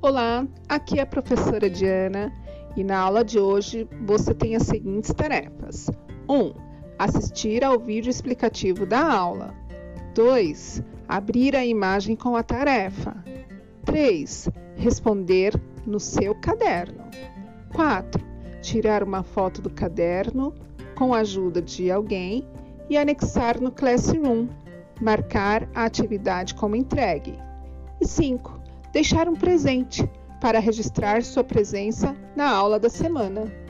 Olá, aqui é a professora Diana e na aula de hoje você tem as seguintes tarefas: 1. Um, assistir ao vídeo explicativo da aula. 2. Abrir a imagem com a tarefa. 3. Responder no seu caderno. 4. Tirar uma foto do caderno com a ajuda de alguém e anexar no Classroom. Marcar a atividade como entregue. E 5 deixar um presente para registrar sua presença na aula da semana.